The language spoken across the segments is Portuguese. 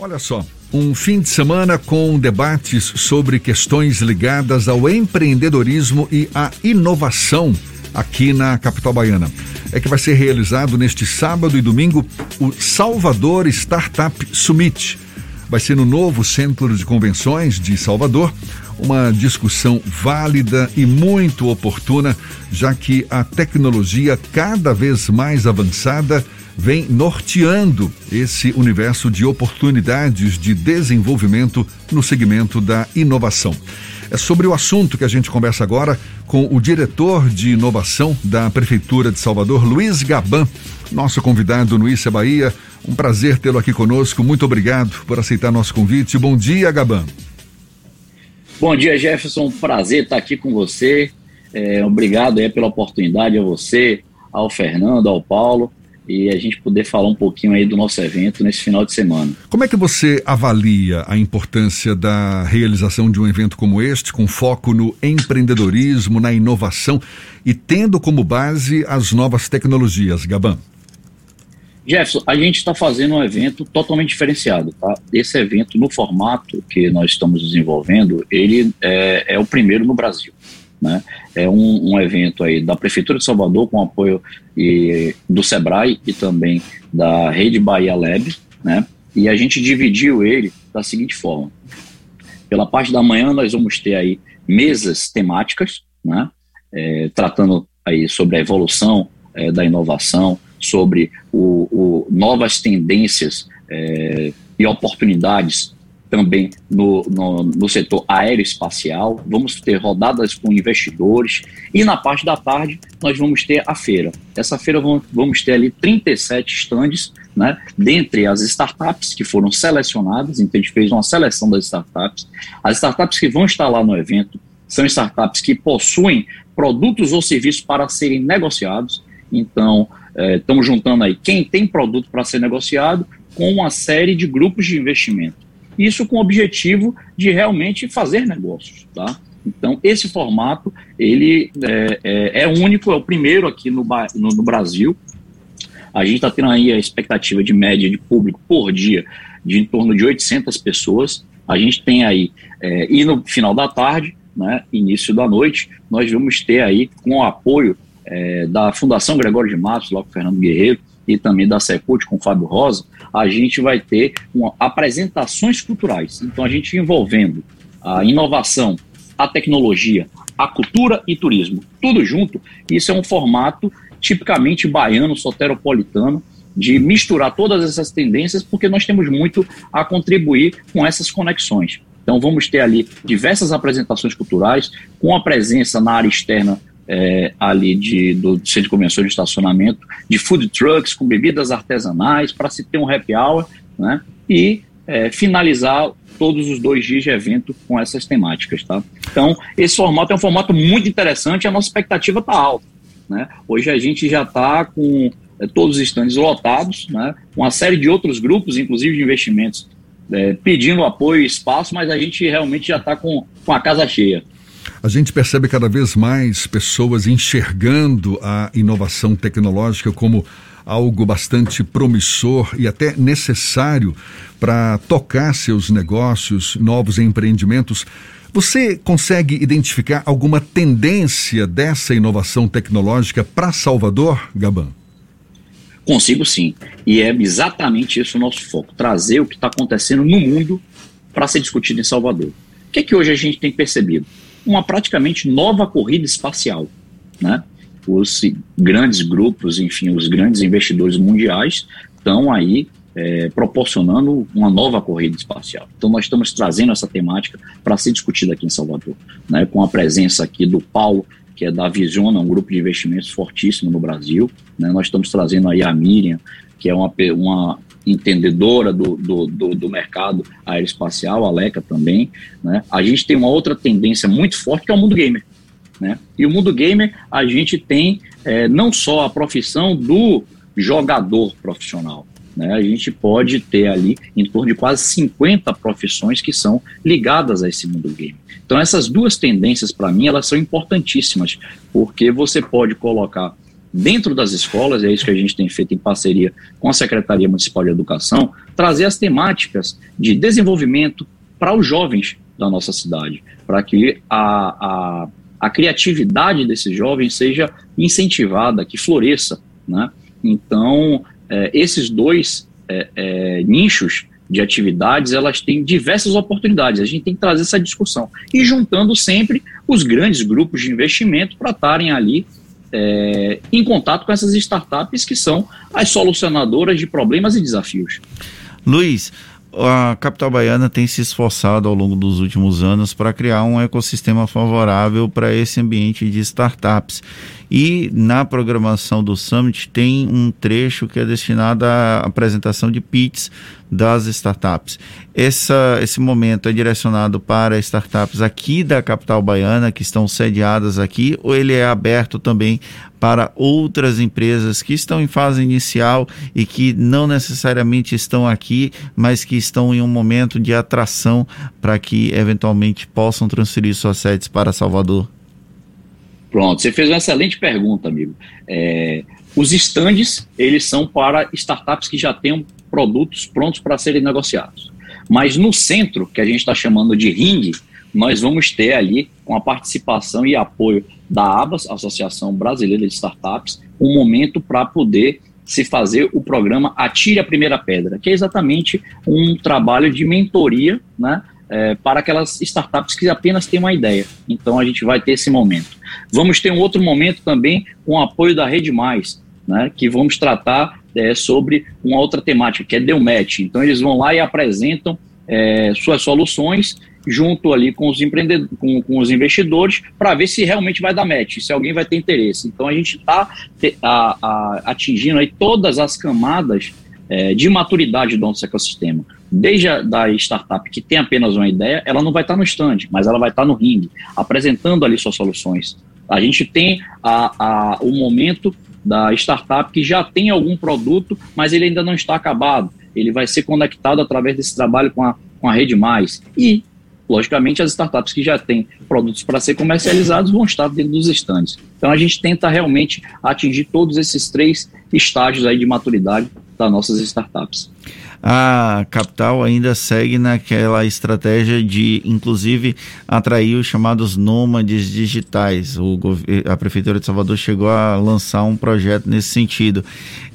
Olha só, um fim de semana com debates sobre questões ligadas ao empreendedorismo e à inovação aqui na capital baiana. É que vai ser realizado neste sábado e domingo o Salvador Startup Summit. Vai ser no novo Centro de Convenções de Salvador, uma discussão válida e muito oportuna, já que a tecnologia cada vez mais avançada vem norteando esse universo de oportunidades de desenvolvimento no segmento da inovação. É sobre o assunto que a gente conversa agora com o diretor de inovação da Prefeitura de Salvador, Luiz Gaban, nosso convidado no Issa Bahia. Um prazer tê-lo aqui conosco. Muito obrigado por aceitar nosso convite. Bom dia, Gaban. Bom dia, Jefferson. Prazer estar aqui com você. É, obrigado aí pela oportunidade a você, ao Fernando, ao Paulo e a gente poder falar um pouquinho aí do nosso evento nesse final de semana. Como é que você avalia a importância da realização de um evento como este, com foco no empreendedorismo, na inovação e tendo como base as novas tecnologias, Gaban? Jefferson, a gente está fazendo um evento totalmente diferenciado, tá? Esse evento, no formato que nós estamos desenvolvendo, ele é, é o primeiro no Brasil. Né? É um, um, evento aí da Prefeitura de Salvador com apoio e, do SEBRAE e também da Rede Bahia Lab, né? E a gente dividiu ele da seguinte forma. Pela parte da manhã nós vamos ter aí mesas temáticas, né? É, tratando aí sobre a evolução é, da inovação, sobre o, o novas tendências é, e oportunidades também no, no, no, setor aeroespacial, vamos ter rodadas com investidores. E na parte da tarde nós vamos ter a feira. Essa feira vamos, vamos ter ali 37 estandes, né, dentre as startups que foram selecionadas, então a gente fez uma seleção das startups. As startups que vão estar lá no evento são startups que possuem produtos ou serviços para serem negociados, então é, estamos juntando aí quem tem produto para ser negociado com uma série de grupos de investimento isso com o objetivo de realmente fazer negócios, tá? Então, esse formato, ele é, é, é único, é o primeiro aqui no, no, no Brasil. A gente está tendo aí a expectativa de média de público por dia de em torno de 800 pessoas. A gente tem aí, é, e no final da tarde, né, início da noite, nós vamos ter aí, com o apoio é, da Fundação Gregório de Matos, lá com o Fernando Guerreiro, e também da Secult com o Fábio Rosa, a gente vai ter uma, apresentações culturais. Então, a gente envolvendo a inovação, a tecnologia, a cultura e turismo, tudo junto. Isso é um formato tipicamente baiano, soteropolitano, de misturar todas essas tendências, porque nós temos muito a contribuir com essas conexões. Então, vamos ter ali diversas apresentações culturais, com a presença na área externa é, ali de, do centro de convenções de estacionamento, de food trucks com bebidas artesanais, para se ter um happy hour, né? E é, finalizar todos os dois dias de evento com essas temáticas, tá? Então, esse formato é um formato muito interessante a nossa expectativa está alta, né? Hoje a gente já está com é, todos os estandes lotados, né? Uma série de outros grupos, inclusive de investimentos, é, pedindo apoio e espaço, mas a gente realmente já está com, com a casa cheia a gente percebe cada vez mais pessoas enxergando a inovação tecnológica como algo bastante promissor e até necessário para tocar seus negócios, novos empreendimentos. Você consegue identificar alguma tendência dessa inovação tecnológica para Salvador, Gaban? Consigo sim. E é exatamente isso o nosso foco: trazer o que está acontecendo no mundo para ser discutido em Salvador. O que, é que hoje a gente tem percebido? Uma praticamente nova corrida espacial, né? Os grandes grupos, enfim, os grandes investidores mundiais estão aí é, proporcionando uma nova corrida espacial. Então, nós estamos trazendo essa temática para ser discutida aqui em Salvador, né, com a presença aqui do Paulo, que é da Visiona, um grupo de investimentos fortíssimo no Brasil. Né, nós estamos trazendo aí a Miriam, que é uma, uma entendedora do, do, do, do, mercado aeroespacial, a Leca também, né? A gente tem uma outra tendência muito forte que é o mundo gamer, né? E o mundo gamer, a gente tem é, não só a profissão do jogador profissional, né? A gente pode ter ali em torno de quase 50 profissões que são ligadas a esse mundo gamer. Então essas duas tendências, para mim, elas são importantíssimas, porque você pode colocar dentro das escolas, é isso que a gente tem feito em parceria com a Secretaria Municipal de Educação, trazer as temáticas de desenvolvimento para os jovens da nossa cidade, para que a, a, a criatividade desses jovens seja incentivada, que floresça. Né? Então, é, esses dois é, é, nichos de atividades, elas têm diversas oportunidades. A gente tem que trazer essa discussão. E juntando sempre os grandes grupos de investimento para estarem ali é, em contato com essas startups que são as solucionadoras de problemas e desafios. Luiz, a capital baiana tem se esforçado ao longo dos últimos anos para criar um ecossistema favorável para esse ambiente de startups. E na programação do Summit tem um trecho que é destinado à apresentação de pits das startups. Essa, esse momento é direcionado para startups aqui da capital baiana, que estão sediadas aqui, ou ele é aberto também para outras empresas que estão em fase inicial e que não necessariamente estão aqui, mas que estão em um momento de atração para que eventualmente possam transferir suas sedes para Salvador? Pronto, você fez uma excelente pergunta, amigo. É, os estandes, eles são para startups que já têm produtos prontos para serem negociados. Mas no centro, que a gente está chamando de ring, nós vamos ter ali, com a participação e apoio da ABAS, Associação Brasileira de Startups, um momento para poder se fazer o programa Atire a Primeira Pedra, que é exatamente um trabalho de mentoria né, é, para aquelas startups que apenas têm uma ideia. Então a gente vai ter esse momento. Vamos ter um outro momento também com o apoio da Rede Mais, né, que vamos tratar é, sobre uma outra temática, que é Deu Match. Então eles vão lá e apresentam é, suas soluções junto ali com os empreendedores, com, com os investidores, para ver se realmente vai dar match, se alguém vai ter interesse. Então a gente está atingindo aí todas as camadas é, de maturidade do nosso ecossistema. Desde a da startup que tem apenas uma ideia, ela não vai estar no stand, mas ela vai estar no ringue, apresentando ali suas soluções. A gente tem a, a, o momento da startup que já tem algum produto, mas ele ainda não está acabado. Ele vai ser conectado através desse trabalho com a, com a Rede Mais. E, logicamente, as startups que já têm produtos para ser comercializados vão estar dentro dos estandes. Então, a gente tenta realmente atingir todos esses três estágios aí de maturidade das nossas startups. A capital ainda segue naquela estratégia de, inclusive, atrair os chamados nômades digitais. O, a Prefeitura de Salvador chegou a lançar um projeto nesse sentido.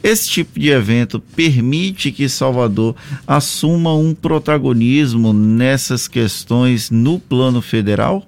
Esse tipo de evento permite que Salvador assuma um protagonismo nessas questões no plano federal?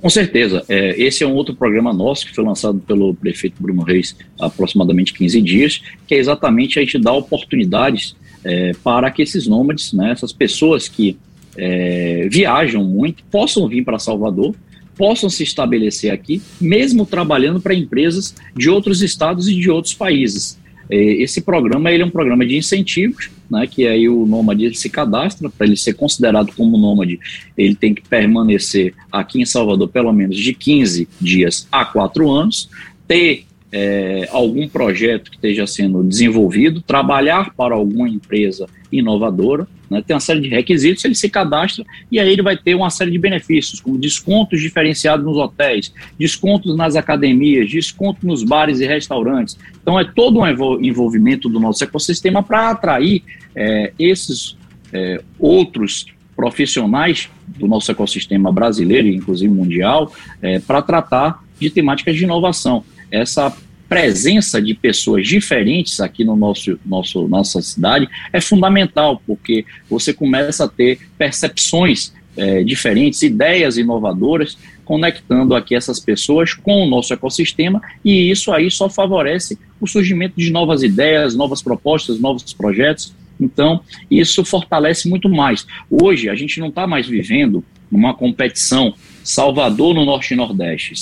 Com certeza. É, esse é um outro programa nosso que foi lançado pelo prefeito Bruno Reis há aproximadamente 15 dias, que é exatamente a gente dar oportunidades é, para que esses nômades, né, essas pessoas que é, viajam muito, possam vir para Salvador, possam se estabelecer aqui, mesmo trabalhando para empresas de outros estados e de outros países. É, esse programa ele é um programa de incentivos, né, que aí o nômade se cadastra, para ele ser considerado como nômade, ele tem que permanecer aqui em Salvador pelo menos de 15 dias a 4 anos, ter é, algum projeto que esteja sendo desenvolvido, trabalhar para alguma empresa inovadora, né, tem uma série de requisitos, ele se cadastra e aí ele vai ter uma série de benefícios, como descontos diferenciados nos hotéis, descontos nas academias, descontos nos bares e restaurantes. Então é todo um envolvimento do nosso ecossistema para atrair é, esses é, outros profissionais do nosso ecossistema brasileiro, inclusive mundial, é, para tratar de temáticas de inovação. Essa presença de pessoas diferentes aqui no nosso, nosso nossa cidade é fundamental, porque você começa a ter percepções é, diferentes, ideias inovadoras, conectando aqui essas pessoas com o nosso ecossistema, e isso aí só favorece o surgimento de novas ideias, novas propostas, novos projetos. Então, isso fortalece muito mais. Hoje, a gente não está mais vivendo uma competição Salvador no Norte e Nordeste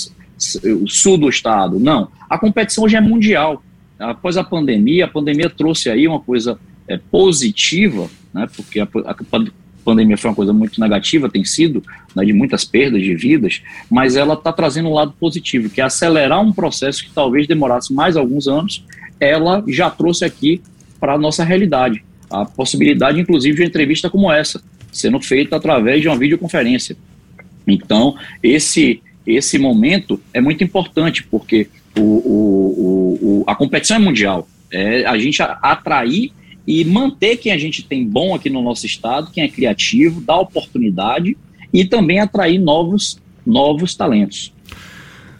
o sul do estado. Não. A competição hoje é mundial. Após a pandemia, a pandemia trouxe aí uma coisa é, positiva, né, porque a, a, pandemia foi uma coisa muito negativa, tem sido, né, de muitas perdas de vidas, mas ela está trazendo um lado positivo, que é acelerar um processo que talvez demorasse mais alguns anos, ela já trouxe aqui para a nossa realidade. A possibilidade, inclusive, de uma entrevista como essa, sendo feita através de uma videoconferência. Então, esse esse momento é muito importante, porque o, o, o, a competição é mundial. É a gente atrair e manter quem a gente tem bom aqui no nosso estado, quem é criativo, dar oportunidade e também atrair novos, novos talentos.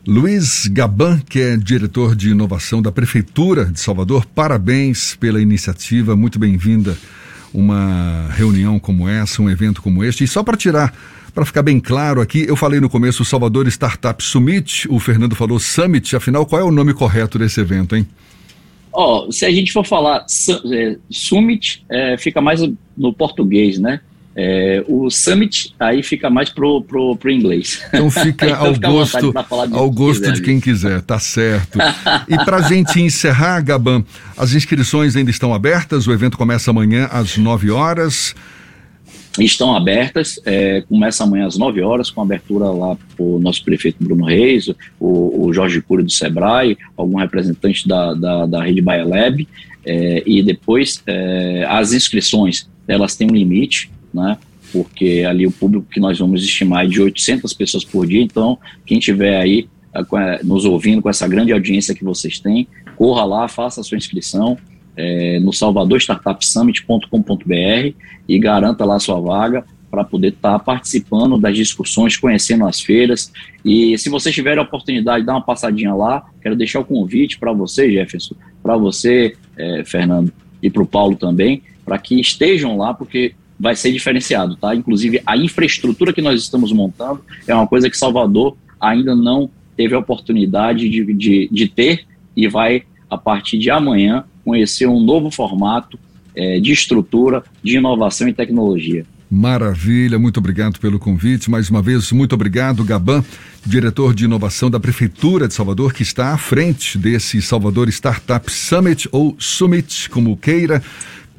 Luiz Gaban, que é diretor de inovação da Prefeitura de Salvador, parabéns pela iniciativa, muito bem-vinda uma reunião como essa, um evento como este. E só para tirar, para ficar bem claro aqui, eu falei no começo o Salvador Startup Summit, o Fernando falou Summit, afinal, qual é o nome correto desse evento, hein? Ó, oh, se a gente for falar é, Summit, é, fica mais no português, né? É, o Summit aí fica mais pro, pro, pro inglês. Então fica então ao fica gosto, ao gosto quiser, de quem quiser, tá certo. e para gente encerrar, Gaban, as inscrições ainda estão abertas, o evento começa amanhã às 9 horas. Estão abertas, é, começa amanhã às 9 horas, com abertura lá por nosso prefeito Bruno Reis, o, o Jorge Cury do Sebrae, algum representante da, da, da Rede Baia Lab, é, e depois é, as inscrições, elas têm um limite, né? Porque ali o público que nós vamos estimar é de 800 pessoas por dia, então quem tiver aí nos ouvindo com essa grande audiência que vocês têm, corra lá, faça a sua inscrição é, no salvadorstartupsummit.com.br e garanta lá a sua vaga para poder estar tá participando das discussões, conhecendo as feiras. E se vocês tiverem a oportunidade de dar uma passadinha lá, quero deixar o convite para você, Jefferson, para você, é, Fernando, e para o Paulo também, para que estejam lá, porque vai ser diferenciado, tá? Inclusive, a infraestrutura que nós estamos montando é uma coisa que Salvador ainda não teve a oportunidade de, de, de ter e vai, a partir de amanhã, conhecer um novo formato é, de estrutura, de inovação e tecnologia. Maravilha, muito obrigado pelo convite. Mais uma vez, muito obrigado, Gaban, diretor de inovação da Prefeitura de Salvador, que está à frente desse Salvador Startup Summit, ou Summit, como queira,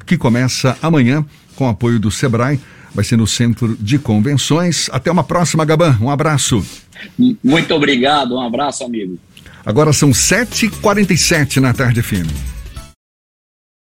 que começa amanhã com apoio do Sebrae. Vai ser no Centro de Convenções. Até uma próxima, Gaban. Um abraço. Muito obrigado. Um abraço, amigo. Agora são 7h47 na tarde firme.